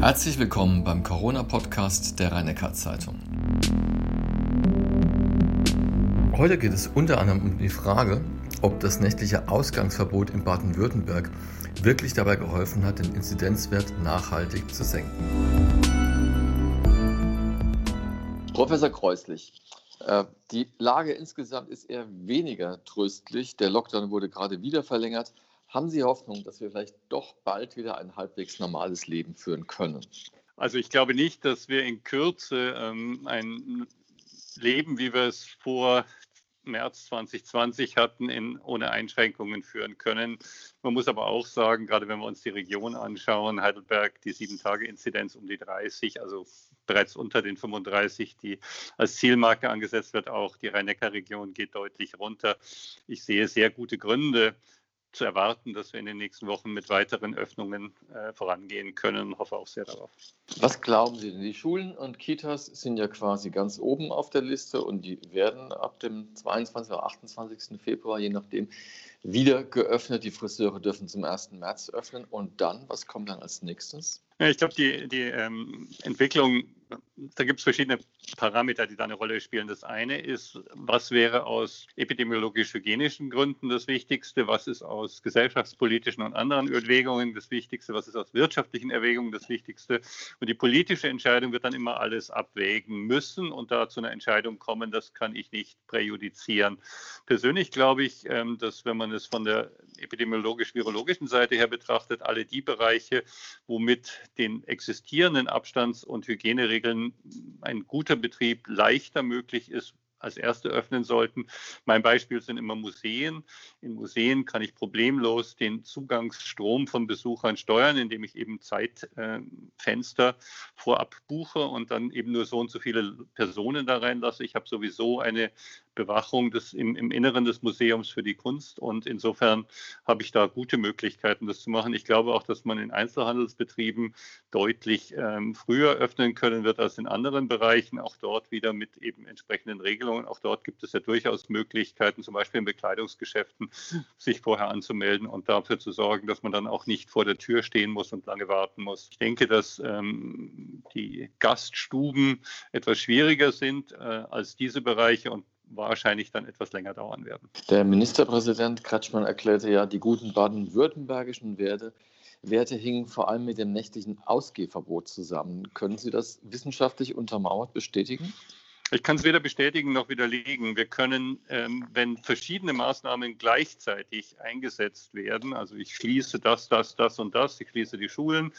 Herzlich willkommen beim Corona-Podcast der rhein zeitung Heute geht es unter anderem um die Frage, ob das nächtliche Ausgangsverbot in Baden-Württemberg wirklich dabei geholfen hat, den Inzidenzwert nachhaltig zu senken. Professor Kreuslich, äh, die Lage insgesamt ist eher weniger tröstlich. Der Lockdown wurde gerade wieder verlängert. Haben Sie Hoffnung, dass wir vielleicht doch bald wieder ein halbwegs normales Leben führen können? Also ich glaube nicht, dass wir in Kürze ähm, ein Leben, wie wir es vor März 2020 hatten, in, ohne Einschränkungen führen können. Man muss aber auch sagen, gerade wenn wir uns die Region anschauen, Heidelberg, die Sieben-Tage-Inzidenz um die 30, also bereits unter den 35, die als Zielmarke angesetzt wird. Auch die Rhein-Neckar-Region geht deutlich runter. Ich sehe sehr gute Gründe, zu erwarten, dass wir in den nächsten Wochen mit weiteren Öffnungen äh, vorangehen können hoffe auch sehr darauf. Was glauben Sie denn? Die Schulen und Kitas sind ja quasi ganz oben auf der Liste und die werden ab dem 22. oder 28. Februar, je nachdem, wieder geöffnet. Die Friseure dürfen zum 1. März öffnen. Und dann, was kommt dann als nächstes? Ja, ich glaube, die, die ähm, Entwicklung da gibt es verschiedene Parameter, die da eine Rolle spielen. Das eine ist, was wäre aus epidemiologisch-hygienischen Gründen das Wichtigste, was ist aus gesellschaftspolitischen und anderen Erwägungen das Wichtigste, was ist aus wirtschaftlichen Erwägungen das Wichtigste. Und die politische Entscheidung wird dann immer alles abwägen müssen und da zu einer Entscheidung kommen, das kann ich nicht präjudizieren. Persönlich glaube ich, ähm, dass wenn man es von der epidemiologisch-virologischen Seite her betrachtet, alle die Bereiche, womit den existierenden Abstands- und Hygieneregeln Regeln ein guter Betrieb leichter möglich ist, als erste öffnen sollten. Mein Beispiel sind immer Museen. In Museen kann ich problemlos den Zugangsstrom von Besuchern steuern, indem ich eben Zeitfenster äh, vorab buche und dann eben nur so und so viele Personen da reinlasse. Ich habe sowieso eine Bewachung des, im, im Inneren des Museums für die Kunst und insofern habe ich da gute Möglichkeiten, das zu machen. Ich glaube auch, dass man in Einzelhandelsbetrieben deutlich ähm, früher öffnen können wird als in anderen Bereichen, auch dort wieder mit eben entsprechenden Regelungen. Auch dort gibt es ja durchaus Möglichkeiten, zum Beispiel in Bekleidungsgeschäften, sich vorher anzumelden und dafür zu sorgen, dass man dann auch nicht vor der Tür stehen muss und lange warten muss. Ich denke, dass ähm, die Gaststuben etwas schwieriger sind äh, als diese Bereiche und wahrscheinlich dann etwas länger dauern werden. Der Ministerpräsident Kretschmann erklärte ja, die guten baden-württembergischen Werte Werte hingen vor allem mit dem nächtlichen Ausgehverbot zusammen. Können Sie das wissenschaftlich untermauert bestätigen? Ich kann es weder bestätigen noch widerlegen. Wir können, ähm, wenn verschiedene Maßnahmen gleichzeitig eingesetzt werden, also ich schließe das, das, das und das, ich schließe die Schulen,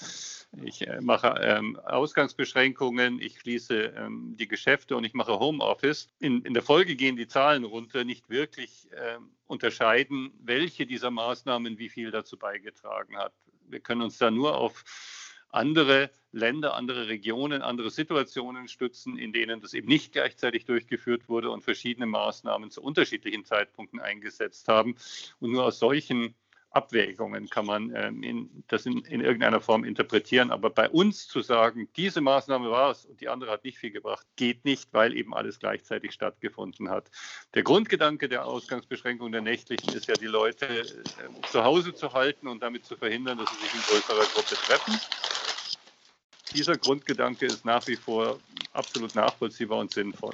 ich äh, mache ähm, Ausgangsbeschränkungen, ich schließe ähm, die Geschäfte und ich mache Homeoffice. In, in der Folge gehen die Zahlen runter, nicht wirklich ähm, unterscheiden, welche dieser Maßnahmen wie viel dazu beigetragen hat. Wir können uns da nur auf andere Länder, andere Regionen, andere Situationen stützen, in denen das eben nicht gleichzeitig durchgeführt wurde und verschiedene Maßnahmen zu unterschiedlichen Zeitpunkten eingesetzt haben. Und nur aus solchen Abwägungen kann man ähm, in, das in, in, irgendeiner Form interpretieren. Aber bei uns zu sagen, diese Maßnahme war es und die andere hat nicht viel gebracht, geht nicht, weil eben alles gleichzeitig stattgefunden hat. Der Grundgedanke der Ausgangsbeschränkung der nächtlichen ist ja, die Leute äh, zu Hause zu halten und damit zu verhindern, dass sie sich in größerer Gruppe treffen dieser Grundgedanke ist nach wie vor absolut nachvollziehbar und sinnvoll.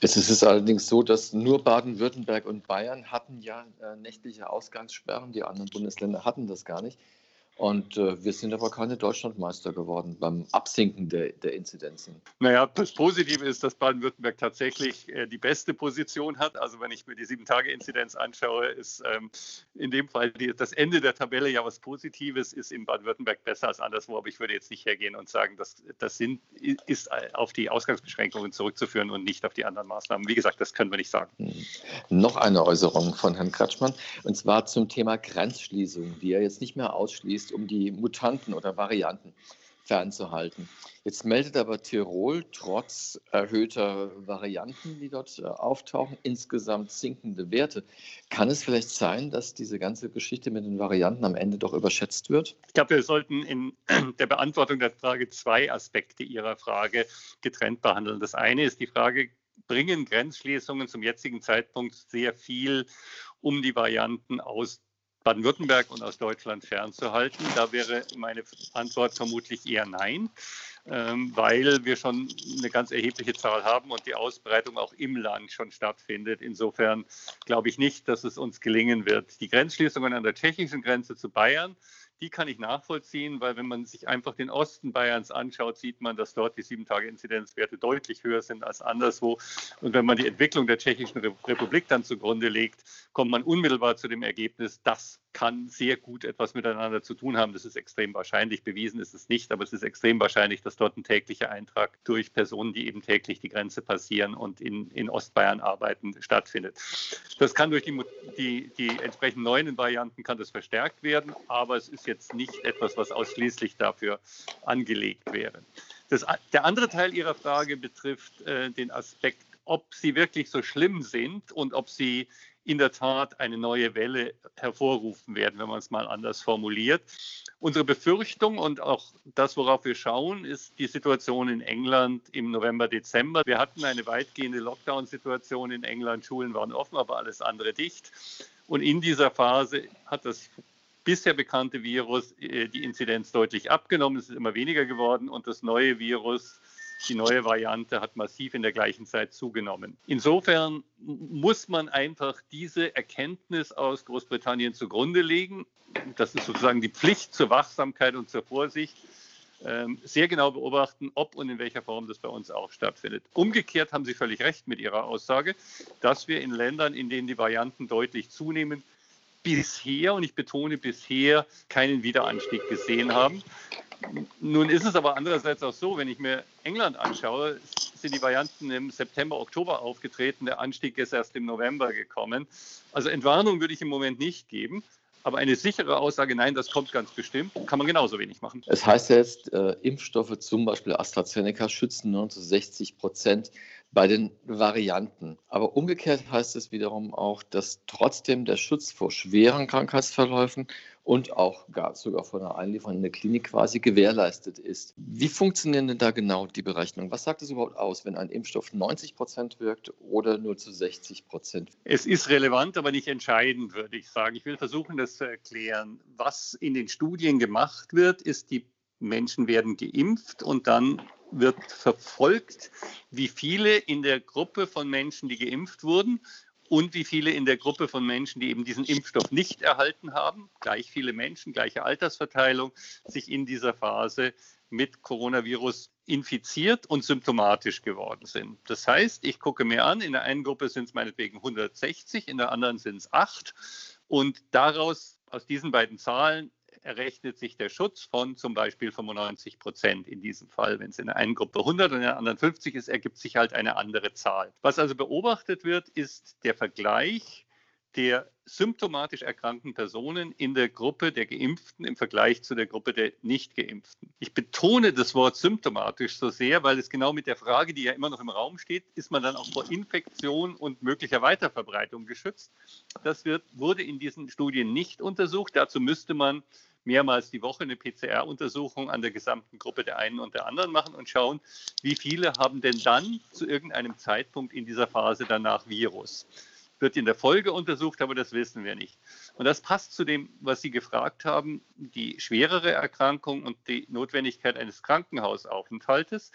Es ist allerdings so, dass nur Baden-Württemberg und Bayern hatten ja äh, nächtliche Ausgangssperren. Die anderen Bundesländer hatten das gar nicht. Und äh, wir sind aber keine Deutschlandmeister geworden beim Absinken der, der Inzidenzen. Naja, das Positive ist, dass Baden-Württemberg tatsächlich äh, die beste Position hat. Also wenn ich mir die Sieben-Tage-Inzidenz anschaue, ist ähm, in dem Fall die, das Ende der Tabelle ja was Positives, ist in Baden-Württemberg besser als anderswo. Aber ich würde jetzt nicht hergehen und sagen, dass das sind, ist auf die Ausgangsbeschränkungen zurückzuführen und nicht auf die anderen Maßnahmen. Wie gesagt, das können wir nicht sagen. Hm. Noch eine Äußerung von Herrn Kratschmann, und zwar zum Thema Grenzschließung, die er jetzt nicht mehr ausschließt ist, um die Mutanten oder Varianten fernzuhalten. Jetzt meldet aber Tirol trotz erhöhter Varianten, die dort äh, auftauchen, insgesamt sinkende Werte. Kann es vielleicht sein, dass diese ganze Geschichte mit den Varianten am Ende doch überschätzt wird? Ich glaube, wir sollten in der Beantwortung der Frage zwei Aspekte Ihrer Frage getrennt behandeln. Das eine ist die Frage, bringen Grenzschließungen zum jetzigen Zeitpunkt sehr viel, um die Varianten aus Baden-Württemberg und aus Deutschland fernzuhalten? Da wäre meine Antwort vermutlich eher nein, ähm, weil wir schon eine ganz erhebliche Zahl haben und die Ausbreitung auch im Land schon stattfindet. Insofern glaube ich nicht, dass es uns gelingen wird. Die Grenzschließungen an der tschechischen Grenze zu Bayern die kann ich nachvollziehen, weil wenn man sich einfach den Osten Bayerns anschaut, sieht man, dass dort die Sieben-Tage-Inzidenzwerte deutlich höher sind als anderswo. Und wenn man die Entwicklung der Tschechischen Republik dann zugrunde legt, kommt man unmittelbar zu dem Ergebnis, das kann sehr gut etwas miteinander zu tun haben. Das ist extrem wahrscheinlich. Bewiesen ist es nicht, aber es ist extrem wahrscheinlich, dass dort ein täglicher Eintrag durch Personen, die eben täglich die Grenze passieren und in, in Ostbayern arbeiten, stattfindet. Das kann durch die, die, die entsprechend neuen Varianten kann das verstärkt werden, aber es ist jetzt nicht etwas, was ausschließlich dafür angelegt wäre. Das, der andere Teil Ihrer Frage betrifft äh, den Aspekt, ob sie wirklich so schlimm sind und ob sie in der Tat eine neue Welle hervorrufen werden, wenn man es mal anders formuliert. Unsere Befürchtung und auch das, worauf wir schauen, ist die Situation in England im November, Dezember. Wir hatten eine weitgehende Lockdown-Situation in England. Schulen waren offen, aber alles andere dicht. Und in dieser Phase hat das bisher bekannte Virus äh, die Inzidenz deutlich abgenommen. Es ist immer weniger geworden und das neue Virus die neue Variante hat massiv in der gleichen Zeit zugenommen. Insofern muss man einfach diese Erkenntnis aus Großbritannien zugrunde legen. Das ist sozusagen die Pflicht zur Wachsamkeit und zur Vorsicht. Ähm, sehr genau beobachten, ob und in welcher Form das bei uns auch stattfindet. Umgekehrt haben Sie völlig recht mit Ihrer Aussage, dass wir in Ländern, in denen die Varianten deutlich zunehmen, bisher, und ich betone bisher, keinen Wiederanstieg gesehen haben. Nun ist es aber andererseits auch so, wenn ich mir England anschaue, sind die Varianten im September, Oktober aufgetreten. Der Anstieg ist erst im November gekommen. Also Entwarnung würde ich im Moment nicht geben. Aber eine sichere Aussage, nein, das kommt ganz bestimmt, kann man genauso wenig machen. Es heißt jetzt, äh, Impfstoffe, zum Beispiel AstraZeneca, schützen nur zu 60 Prozent bei den Varianten. Aber umgekehrt heißt es wiederum auch, dass trotzdem der Schutz vor schweren Krankheitsverläufen und auch gar sogar von einer Einlieferung in der Klinik quasi gewährleistet ist. Wie funktionieren denn da genau die Berechnungen? Was sagt es überhaupt aus, wenn ein Impfstoff 90 Prozent wirkt oder nur zu 60 Prozent? Es ist relevant, aber nicht entscheidend, würde ich sagen. Ich will versuchen, das zu erklären. Was in den Studien gemacht wird, ist, die Menschen werden geimpft und dann wird verfolgt, wie viele in der Gruppe von Menschen, die geimpft wurden, und wie viele in der Gruppe von Menschen, die eben diesen Impfstoff nicht erhalten haben, gleich viele Menschen, gleiche Altersverteilung, sich in dieser Phase mit Coronavirus infiziert und symptomatisch geworden sind. Das heißt, ich gucke mir an, in der einen Gruppe sind es meinetwegen 160, in der anderen sind es 8 und daraus, aus diesen beiden Zahlen, errechnet sich der Schutz von zum Beispiel 95 Prozent in diesem Fall. Wenn es in der einen Gruppe 100 und in der anderen 50 ist, ergibt sich halt eine andere Zahl. Was also beobachtet wird, ist der Vergleich der symptomatisch erkrankten Personen in der Gruppe der Geimpften im Vergleich zu der Gruppe der Nicht-Geimpften. Ich betone das Wort symptomatisch so sehr, weil es genau mit der Frage, die ja immer noch im Raum steht, ist man dann auch vor Infektion und möglicher Weiterverbreitung geschützt? Das wird, wurde in diesen Studien nicht untersucht. Dazu müsste man mehrmals die Woche eine PCR-Untersuchung an der gesamten Gruppe der einen und der anderen machen und schauen, wie viele haben denn dann zu irgendeinem Zeitpunkt in dieser Phase danach Virus. Wird in der Folge untersucht, aber das wissen wir nicht. Und das passt zu dem, was Sie gefragt haben, die schwerere Erkrankung und die Notwendigkeit eines Krankenhausaufenthaltes.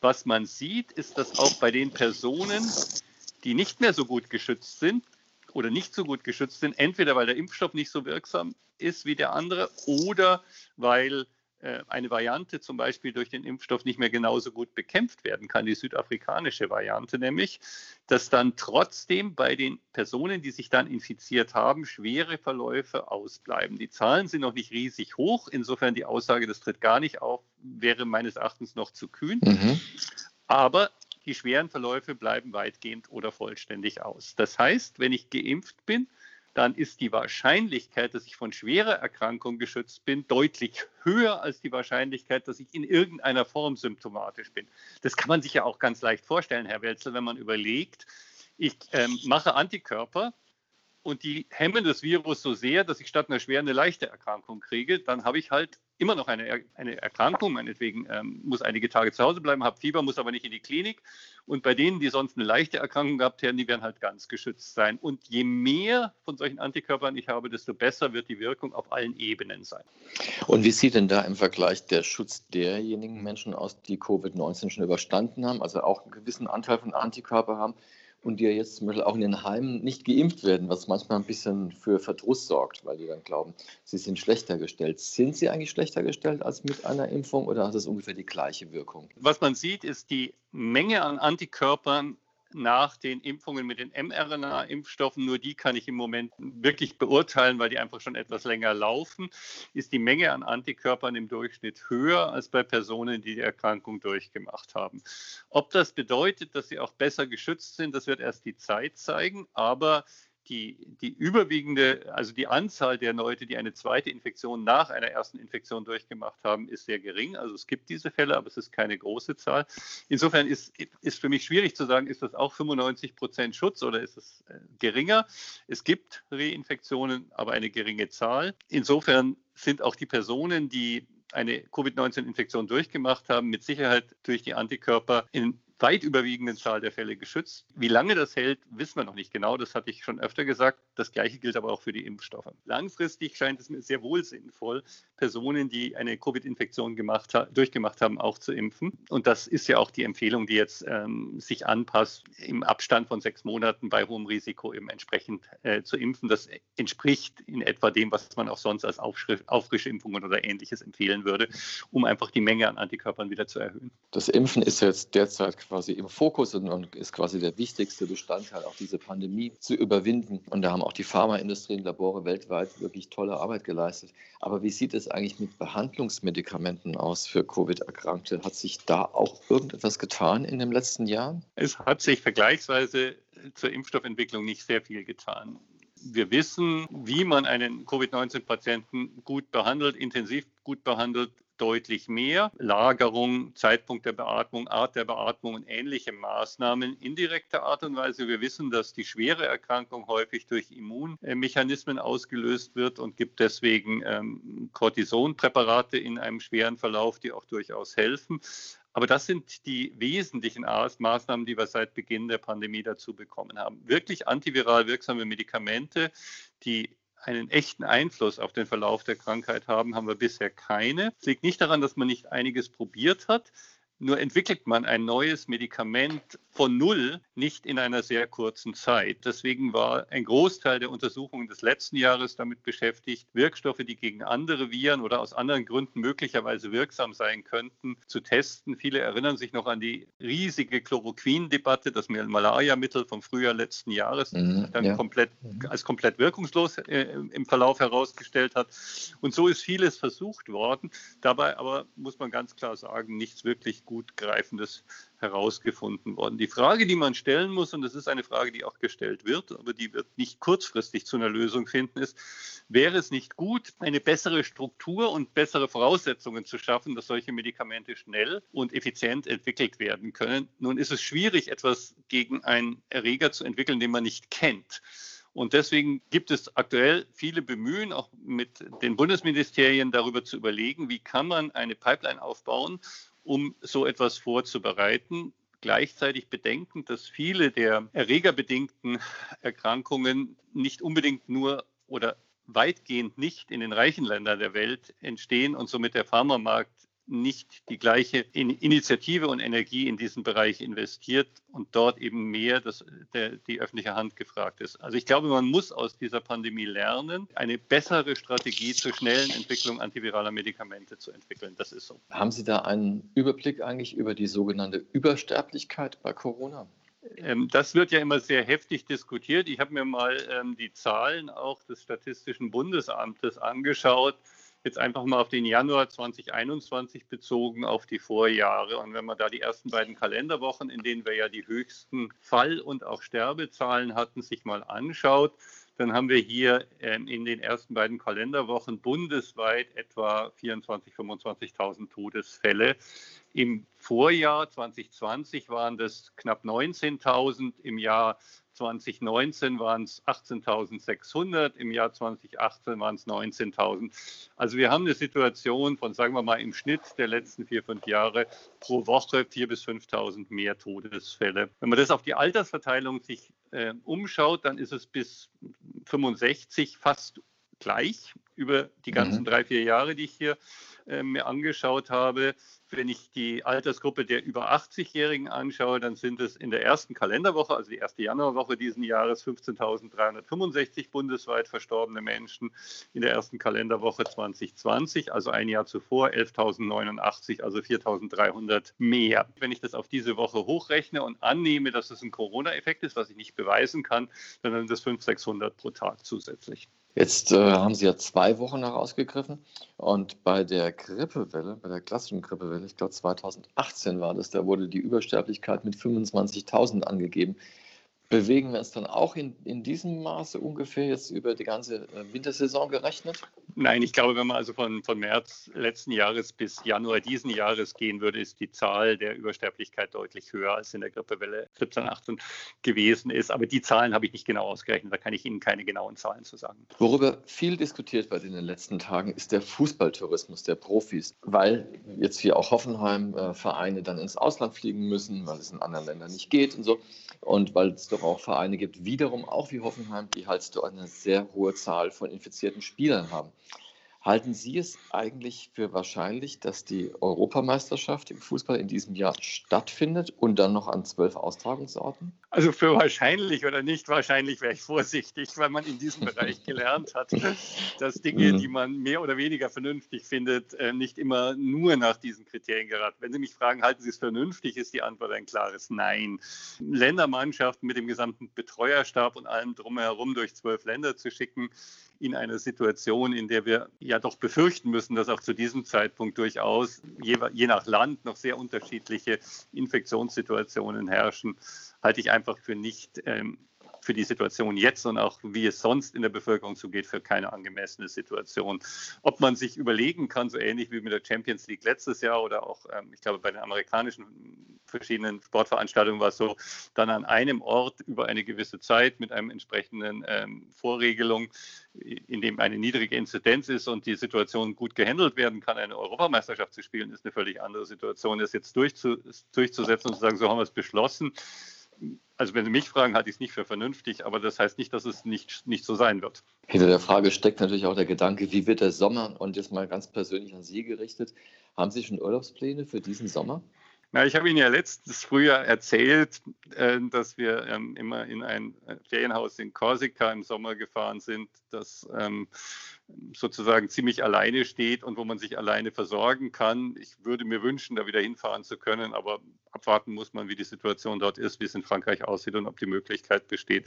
Was man sieht, ist, dass auch bei den Personen, die nicht mehr so gut geschützt sind, oder nicht so gut geschützt sind, entweder weil der Impfstoff nicht so wirksam ist wie der andere oder weil äh, eine Variante zum Beispiel durch den Impfstoff nicht mehr genauso gut bekämpft werden kann, die südafrikanische Variante nämlich, dass dann trotzdem bei den Personen, die sich dann infiziert haben, schwere Verläufe ausbleiben. Die Zahlen sind noch nicht riesig hoch, insofern die Aussage, das tritt gar nicht auf, wäre meines Erachtens noch zu kühn. Mhm. Aber die schweren Verläufe bleiben weitgehend oder vollständig aus. Das heißt, wenn ich geimpft bin, dann ist die Wahrscheinlichkeit, dass ich von schwerer Erkrankung geschützt bin, deutlich höher als die Wahrscheinlichkeit, dass ich in irgendeiner Form symptomatisch bin. Das kann man sich ja auch ganz leicht vorstellen, Herr Welzel, wenn man überlegt, ich ähm, mache Antikörper und die hemmen das Virus so sehr, dass ich statt einer schweren eine leichte Erkrankung kriege, dann habe ich halt immer noch eine, eine Erkrankung, meinetwegen ähm, muss einige Tage zu Hause bleiben, habe Fieber, muss aber nicht in die Klinik. Und bei denen, die sonst eine leichte Erkrankung gehabt hätten, die werden halt ganz geschützt sein. Und je mehr von solchen Antikörpern ich habe, desto besser wird die Wirkung auf allen Ebenen sein. Und wie sieht denn da im Vergleich der Schutz derjenigen Menschen aus, die Covid-19 schon überstanden haben, also auch einen gewissen Anteil von Antikörper haben? Und die ja jetzt zum Beispiel auch in den Heimen nicht geimpft werden, was manchmal ein bisschen für Verdruss sorgt, weil die dann glauben, sie sind schlechter gestellt. Sind sie eigentlich schlechter gestellt als mit einer Impfung oder hat es ungefähr die gleiche Wirkung? Was man sieht, ist die Menge an Antikörpern nach den Impfungen mit den mRNA-Impfstoffen, nur die kann ich im Moment wirklich beurteilen, weil die einfach schon etwas länger laufen, ist die Menge an Antikörpern im Durchschnitt höher als bei Personen, die die Erkrankung durchgemacht haben. Ob das bedeutet, dass sie auch besser geschützt sind, das wird erst die Zeit zeigen, aber die, die überwiegende, also die Anzahl der Leute, die eine zweite Infektion nach einer ersten Infektion durchgemacht haben, ist sehr gering. Also es gibt diese Fälle, aber es ist keine große Zahl. Insofern ist, ist für mich schwierig zu sagen, ist das auch 95 Prozent Schutz oder ist es äh, geringer? Es gibt Reinfektionen, aber eine geringe Zahl. Insofern sind auch die Personen, die eine Covid-19-Infektion durchgemacht haben, mit Sicherheit durch die Antikörper in weit überwiegenden Zahl der Fälle geschützt. Wie lange das hält, wissen wir noch nicht genau. Das hatte ich schon öfter gesagt. Das Gleiche gilt aber auch für die Impfstoffe. Langfristig scheint es mir sehr wohl sinnvoll, Personen, die eine Covid-Infektion durchgemacht haben, auch zu impfen. Und das ist ja auch die Empfehlung, die jetzt ähm, sich anpasst, im Abstand von sechs Monaten bei hohem Risiko eben entsprechend äh, zu impfen. Das entspricht in etwa dem, was man auch sonst als Auffrischimpfungen oder ähnliches empfehlen würde, um einfach die Menge an Antikörpern wieder zu erhöhen. Das Impfen ist jetzt derzeit quasi im Fokus und ist quasi der wichtigste Bestandteil, auch diese Pandemie zu überwinden. Und da haben auch die Pharmaindustrie und Labore weltweit wirklich tolle Arbeit geleistet. Aber wie sieht es eigentlich mit Behandlungsmedikamenten aus für Covid-Erkrankte? Hat sich da auch irgendetwas getan in den letzten Jahren? Es hat sich vergleichsweise zur Impfstoffentwicklung nicht sehr viel getan. Wir wissen, wie man einen Covid-19-Patienten gut behandelt, intensiv gut behandelt, deutlich mehr. Lagerung, Zeitpunkt der Beatmung, Art der Beatmung und ähnliche Maßnahmen indirekter Art und Weise. Wir wissen, dass die schwere Erkrankung häufig durch Immunmechanismen ausgelöst wird und gibt deswegen ähm, Cortisonpräparate in einem schweren Verlauf, die auch durchaus helfen. Aber das sind die wesentlichen Maßnahmen, die wir seit Beginn der Pandemie dazu bekommen haben. Wirklich antiviral wirksame Medikamente, die einen echten Einfluss auf den Verlauf der Krankheit haben, haben wir bisher keine. Es liegt nicht daran, dass man nicht einiges probiert hat. Nur entwickelt man ein neues Medikament von Null nicht in einer sehr kurzen Zeit. Deswegen war ein Großteil der Untersuchungen des letzten Jahres damit beschäftigt, Wirkstoffe, die gegen andere Viren oder aus anderen Gründen möglicherweise wirksam sein könnten, zu testen. Viele erinnern sich noch an die riesige Chloroquin-Debatte, das Malaria-Mittel vom Frühjahr letzten Jahres mhm, dann ja. komplett, mhm. als komplett wirkungslos äh, im Verlauf herausgestellt hat. Und so ist vieles versucht worden. Dabei aber muss man ganz klar sagen, nichts wirklich gut greifendes herausgefunden worden. Die Frage, die man stellen muss, und das ist eine Frage, die auch gestellt wird, aber die wird nicht kurzfristig zu einer Lösung finden, ist, wäre es nicht gut, eine bessere Struktur und bessere Voraussetzungen zu schaffen, dass solche Medikamente schnell und effizient entwickelt werden können? Nun ist es schwierig, etwas gegen einen Erreger zu entwickeln, den man nicht kennt. Und deswegen gibt es aktuell viele Bemühen, auch mit den Bundesministerien darüber zu überlegen, wie kann man eine Pipeline aufbauen, um so etwas vorzubereiten. Gleichzeitig bedenkend, dass viele der erregerbedingten Erkrankungen nicht unbedingt nur oder weitgehend nicht in den reichen Ländern der Welt entstehen und somit der Pharmamarkt nicht die gleiche Initiative und Energie in diesen Bereich investiert und dort eben mehr das, der, die öffentliche Hand gefragt ist. Also ich glaube, man muss aus dieser Pandemie lernen, eine bessere Strategie zur schnellen Entwicklung antiviraler Medikamente zu entwickeln. Das ist so. Haben Sie da einen Überblick eigentlich über die sogenannte Übersterblichkeit bei Corona? Ähm, das wird ja immer sehr heftig diskutiert. Ich habe mir mal ähm, die Zahlen auch des Statistischen Bundesamtes angeschaut jetzt einfach mal auf den Januar 2021 bezogen auf die Vorjahre. Und wenn man da die ersten beiden Kalenderwochen, in denen wir ja die höchsten Fall- und auch Sterbezahlen hatten, sich mal anschaut, dann haben wir hier ähm, in den ersten beiden Kalenderwochen bundesweit etwa 24.000, 25.000 Todesfälle. Im Vorjahr 2020 waren das knapp 19.000, im Jahr 2019 waren es 18.600, im Jahr 2018 waren es 19.000. Also wir haben eine Situation von, sagen wir mal, im Schnitt der letzten vier, fünf Jahre pro Woche 4.000 bis 5.000 mehr Todesfälle. Wenn man das auf die Altersverteilung sich äh, umschaut, dann ist es bis 65 fast gleich über die ganzen mhm. drei, vier Jahre, die ich hier äh, mir angeschaut habe. Wenn ich die Altersgruppe der über 80-Jährigen anschaue, dann sind es in der ersten Kalenderwoche, also die erste Januarwoche diesen Jahres, 15.365 bundesweit verstorbene Menschen. In der ersten Kalenderwoche 2020, also ein Jahr zuvor, 11.089, also 4.300 mehr. Wenn ich das auf diese Woche hochrechne und annehme, dass es ein Corona-Effekt ist, was ich nicht beweisen kann, dann sind das 500, 600 pro Tag zusätzlich. Jetzt äh, haben Sie ja zwei Wochen herausgegriffen und bei der Grippewelle, bei der klassischen Grippewelle, ich glaube 2018 war das, da wurde die Übersterblichkeit mit 25.000 angegeben. Bewegen wir uns dann auch in, in diesem Maße ungefähr jetzt über die ganze äh, Wintersaison gerechnet? Nein, ich glaube, wenn man also von, von März letzten Jahres bis Januar diesen Jahres gehen würde, ist die Zahl der Übersterblichkeit deutlich höher als in der Grippewelle 17, 18 gewesen ist. Aber die Zahlen habe ich nicht genau ausgerechnet, da kann ich Ihnen keine genauen Zahlen zu sagen. Worüber viel diskutiert wird in den letzten Tagen, ist der Fußballtourismus der Profis, weil jetzt hier auch Hoffenheim-Vereine äh, dann ins Ausland fliegen müssen, weil es in anderen Ländern nicht geht und so. Und weil es doch auch Vereine gibt, wiederum auch wie Hoffenheim, die halt dort eine sehr hohe Zahl von infizierten Spielern haben. Halten Sie es eigentlich für wahrscheinlich, dass die Europameisterschaft im Fußball in diesem Jahr stattfindet und dann noch an zwölf Austragungsorten? Also für wahrscheinlich oder nicht wahrscheinlich wäre ich vorsichtig, weil man in diesem Bereich gelernt hat, dass Dinge, mhm. die man mehr oder weniger vernünftig findet, äh, nicht immer nur nach diesen Kriterien geraten. Wenn Sie mich fragen, halten Sie es vernünftig, ist die Antwort ein klares Nein. Ländermannschaften mit dem gesamten Betreuerstab und allem drumherum durch zwölf Länder zu schicken, in einer Situation, in der wir ja doch befürchten müssen, dass auch zu diesem Zeitpunkt durchaus je, je nach Land noch sehr unterschiedliche Infektionssituationen herrschen, halte ich einfach für nicht ähm, für die Situation jetzt und auch wie es sonst in der Bevölkerung zugeht, für keine angemessene Situation. Ob man sich überlegen kann, so ähnlich wie mit der Champions League letztes Jahr oder auch, ähm, ich glaube, bei den amerikanischen verschiedenen Sportveranstaltungen war es so, dann an einem Ort über eine gewisse Zeit mit einem entsprechenden ähm, Vorregelung, in dem eine niedrige Inzidenz ist und die Situation gut gehandelt werden kann, eine Europameisterschaft zu spielen, ist eine völlig andere Situation. Das jetzt durchzu, durchzusetzen und zu sagen, so haben wir es beschlossen also wenn Sie mich fragen, halte ich es nicht für vernünftig, aber das heißt nicht, dass es nicht, nicht so sein wird. Hinter der Frage steckt natürlich auch der Gedanke, wie wird der Sommer? Und jetzt mal ganz persönlich an Sie gerichtet. Haben Sie schon Urlaubspläne für diesen Sommer? Na, ich habe Ihnen ja letztes Frühjahr erzählt, äh, dass wir ähm, immer in ein äh, Ferienhaus in Korsika im Sommer gefahren sind, das ähm, sozusagen ziemlich alleine steht und wo man sich alleine versorgen kann. Ich würde mir wünschen, da wieder hinfahren zu können, aber abwarten muss man, wie die Situation dort ist, wie es in Frankreich aussieht und ob die Möglichkeit besteht.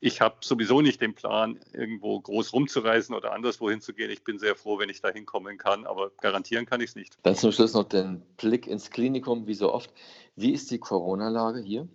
Ich habe sowieso nicht den Plan, irgendwo groß rumzureisen oder anderswo hinzugehen. Ich bin sehr froh, wenn ich da hinkommen kann, aber garantieren kann ich es nicht. Dann zum Schluss noch den Blick ins Klinikum, wie so oft. Wie ist die Corona-Lage hier?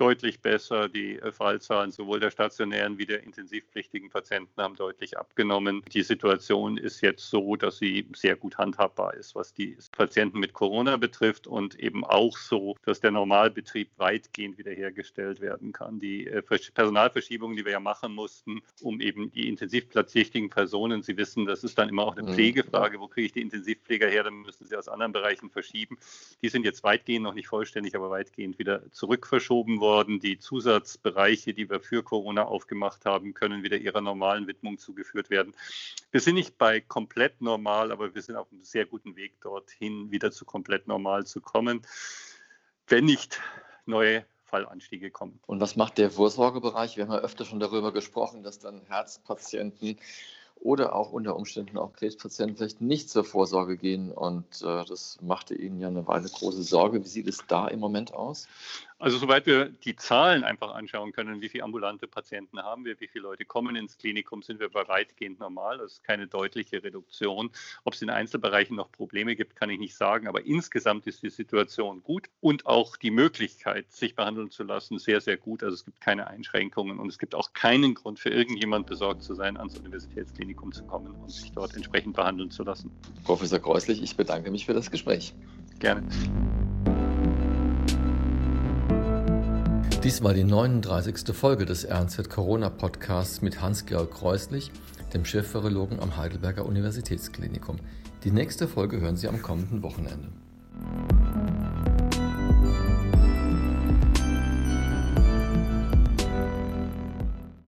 Deutlich besser. Die äh, Fallzahlen sowohl der stationären wie der intensivpflichtigen Patienten haben deutlich abgenommen. Die Situation ist jetzt so, dass sie sehr gut handhabbar ist, was die Patienten mit Corona betrifft und eben auch so, dass der Normalbetrieb weitgehend wiederhergestellt werden kann. Die äh, Personalverschiebungen, die wir ja machen mussten, um eben die intensivpflichtigen Personen, Sie wissen, das ist dann immer auch eine mhm. Pflegefrage, wo kriege ich die Intensivpfleger her, dann müssen sie aus anderen Bereichen verschieben. Die sind jetzt weitgehend, noch nicht vollständig, aber weitgehend wieder zurückverschoben worden worden. Die Zusatzbereiche, die wir für Corona aufgemacht haben, können wieder ihrer normalen Widmung zugeführt werden. Wir sind nicht bei komplett normal, aber wir sind auf einem sehr guten Weg dorthin, wieder zu komplett normal zu kommen, wenn nicht neue Fallanstiege kommen. Und was macht der Vorsorgebereich? Wir haben ja öfter schon darüber gesprochen, dass dann Herzpatienten oder auch unter Umständen auch Krebspatienten vielleicht nicht zur Vorsorge gehen. Und äh, das machte Ihnen ja eine Weile große Sorge. Wie sieht es da im Moment aus? Also soweit wir die Zahlen einfach anschauen können, wie viele ambulante Patienten haben wir, wie viele Leute kommen ins Klinikum, sind wir bei weitgehend normal. Das ist keine deutliche Reduktion. Ob es in Einzelbereichen noch Probleme gibt, kann ich nicht sagen. Aber insgesamt ist die Situation gut und auch die Möglichkeit, sich behandeln zu lassen, sehr, sehr gut. Also es gibt keine Einschränkungen und es gibt auch keinen Grund für irgendjemand besorgt zu sein, ans Universitätsklinikum zu kommen und sich dort entsprechend behandeln zu lassen. Professor Kreuslich, ich bedanke mich für das Gespräch. Gerne. Dies war die 39. Folge des RNZ Corona Podcasts mit Hans-Georg Kreuslich, dem Chefvirologen am Heidelberger Universitätsklinikum. Die nächste Folge hören Sie am kommenden Wochenende.